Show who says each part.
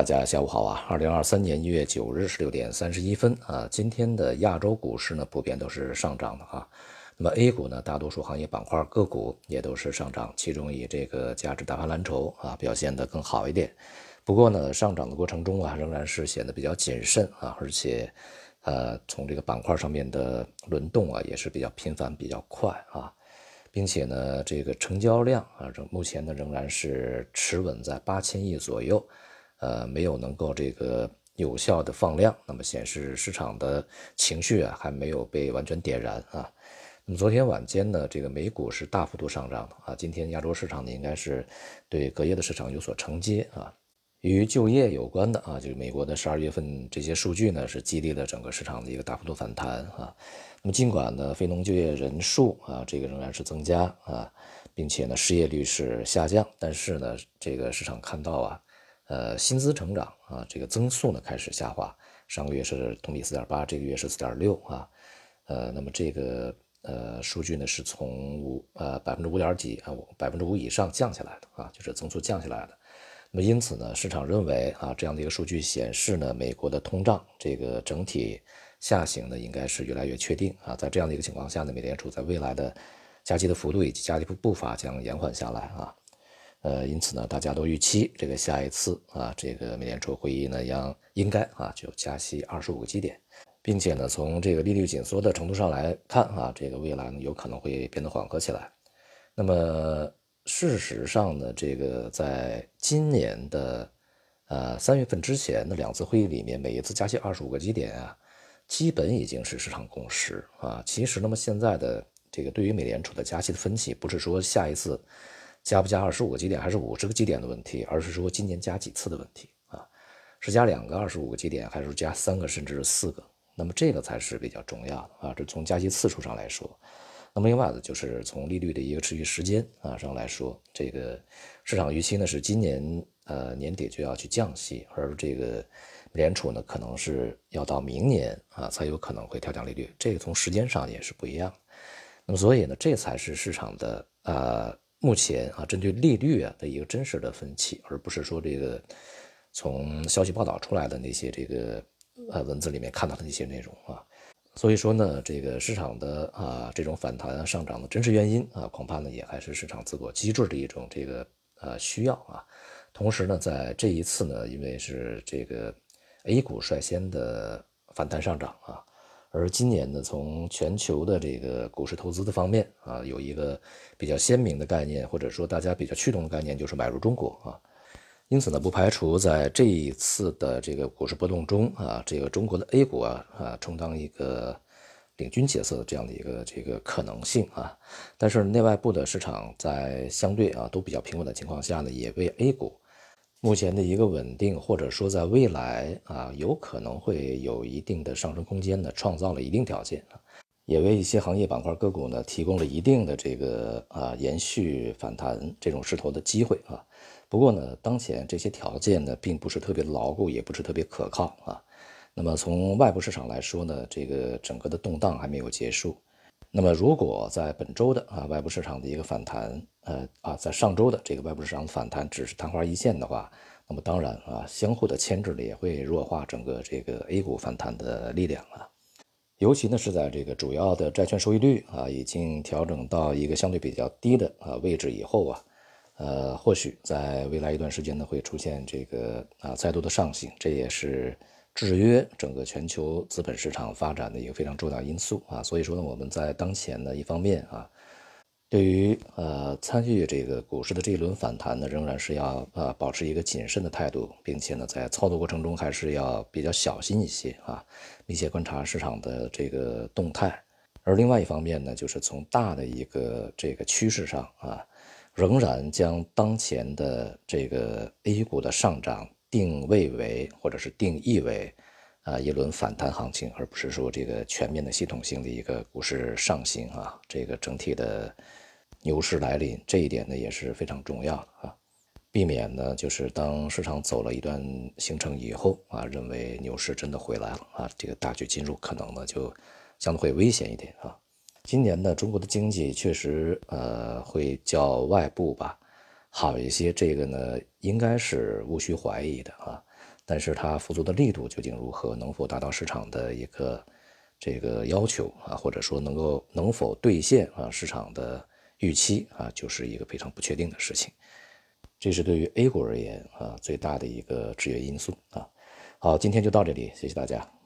Speaker 1: 大家下午好啊！二零二三年一月九日十六点三十一分啊，今天的亚洲股市呢普遍都是上涨的啊。那么 A 股呢，大多数行业板块个股也都是上涨，其中以这个价值大盘蓝筹啊表现得更好一点。不过呢，上涨的过程中啊，仍然是显得比较谨慎啊，而且呃，从这个板块上面的轮动啊，也是比较频繁、比较快啊，并且呢，这个成交量啊，仍目前呢仍然是持稳在八千亿左右。呃，没有能够这个有效的放量，那么显示市场的情绪啊还没有被完全点燃啊。那么昨天晚间呢，这个美股是大幅度上涨的啊。今天亚洲市场呢，应该是对隔夜的市场有所承接啊。与就业有关的啊，就是美国的十二月份这些数据呢，是激励了整个市场的一个大幅度反弹啊。那么尽管呢，非农就业人数啊，这个仍然是增加啊，并且呢，失业率是下降，但是呢，这个市场看到啊。呃，薪资成长啊，这个增速呢开始下滑，上个月是同比四点八，这个月是四点六啊，呃，那么这个呃数据呢是从五呃百分之五点几啊，百分之五以上降下来的啊，就是增速降下来的。那么因此呢，市场认为啊，这样的一个数据显示呢，美国的通胀这个整体下行呢应该是越来越确定啊，在这样的一个情况下呢，美联储在未来的加息的幅度以及加息步伐将延缓下来啊。呃，因此呢，大家都预期这个下一次啊，这个美联储会议呢，将应该啊就加息二十五个基点，并且呢，从这个利率紧缩的程度上来看啊，这个未来呢有可能会变得缓和起来。那么事实上呢，这个在今年的呃三月份之前的两次会议里面，每一次加息二十五个基点啊，基本已经是市场共识啊。其实，那么现在的这个对于美联储的加息的分歧，不是说下一次。加不加二十五个基点还是五十个基点的问题，而是说今年加几次的问题啊？是加两个二十五个基点，还是加三个甚至是四个？那么这个才是比较重要的啊！这从加息次数上来说，那么另外呢，就是从利率的一个持续时间啊上来说，这个市场预期呢是今年呃年底就要去降息，而这个美联储呢可能是要到明年啊才有可能会调降利率，这个从时间上也是不一样。那么所以呢，这才是市场的呃。目前啊，针对利率啊的一个真实的分歧，而不是说这个从消息报道出来的那些这个呃文字里面看到的那些内容啊。所以说呢，这个市场的啊这种反弹上涨的真实原因啊，恐怕呢也还是市场自我机制的一种这个呃需要啊。同时呢，在这一次呢，因为是这个 A 股率先的反弹上涨啊。而今年呢，从全球的这个股市投资的方面啊，有一个比较鲜明的概念，或者说大家比较驱动的概念，就是买入中国啊。因此呢，不排除在这一次的这个股市波动中啊，这个中国的 A 股啊啊充当一个领军角色的这样的一个这个可能性啊。但是内外部的市场在相对啊都比较平稳的情况下呢，也为 A 股。目前的一个稳定，或者说在未来啊，有可能会有一定的上升空间呢，创造了一定条件啊，也为一些行业板块个股呢提供了一定的这个啊延续反弹这种势头的机会啊。不过呢，当前这些条件呢，并不是特别牢固，也不是特别可靠啊。那么从外部市场来说呢，这个整个的动荡还没有结束。那么，如果在本周的啊外部市场的一个反弹，呃啊，在上周的这个外部市场反弹只是昙花一现的话，那么当然啊，相互的牵制呢也会弱化整个这个 A 股反弹的力量啊。尤其呢是在这个主要的债券收益率啊已经调整到一个相对比较低的啊位置以后啊，呃，或许在未来一段时间呢会出现这个啊再度的上行，这也是。制约整个全球资本市场发展的一个非常重要因素啊，所以说呢，我们在当前呢一方面啊，对于呃参与这个股市的这一轮反弹呢，仍然是要呃保持一个谨慎的态度，并且呢，在操作过程中还是要比较小心一些啊，密切观察市场的这个动态。而另外一方面呢，就是从大的一个这个趋势上啊，仍然将当前的这个 A 股的上涨。定位为或者是定义为，啊一轮反弹行情，而不是说这个全面的系统性的一个股市上行啊，这个整体的牛市来临，这一点呢也是非常重要的啊，避免呢就是当市场走了一段行程以后啊，认为牛市真的回来了啊，这个大举进入可能呢就相对会危险一点啊。今年呢，中国的经济确实呃会较外部吧。好一些，这个呢应该是无需怀疑的啊。但是它复苏的力度究竟如何，能否达到市场的一个这个要求啊，或者说能够能否兑现啊市场的预期啊，就是一个非常不确定的事情。这是对于 A 股而言啊最大的一个制约因素啊。好，今天就到这里，谢谢大家。